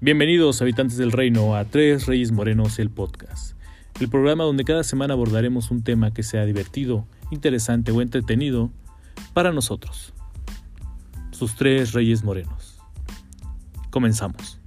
Bienvenidos habitantes del reino a Tres Reyes Morenos el podcast, el programa donde cada semana abordaremos un tema que sea divertido, interesante o entretenido para nosotros, sus Tres Reyes Morenos. Comenzamos.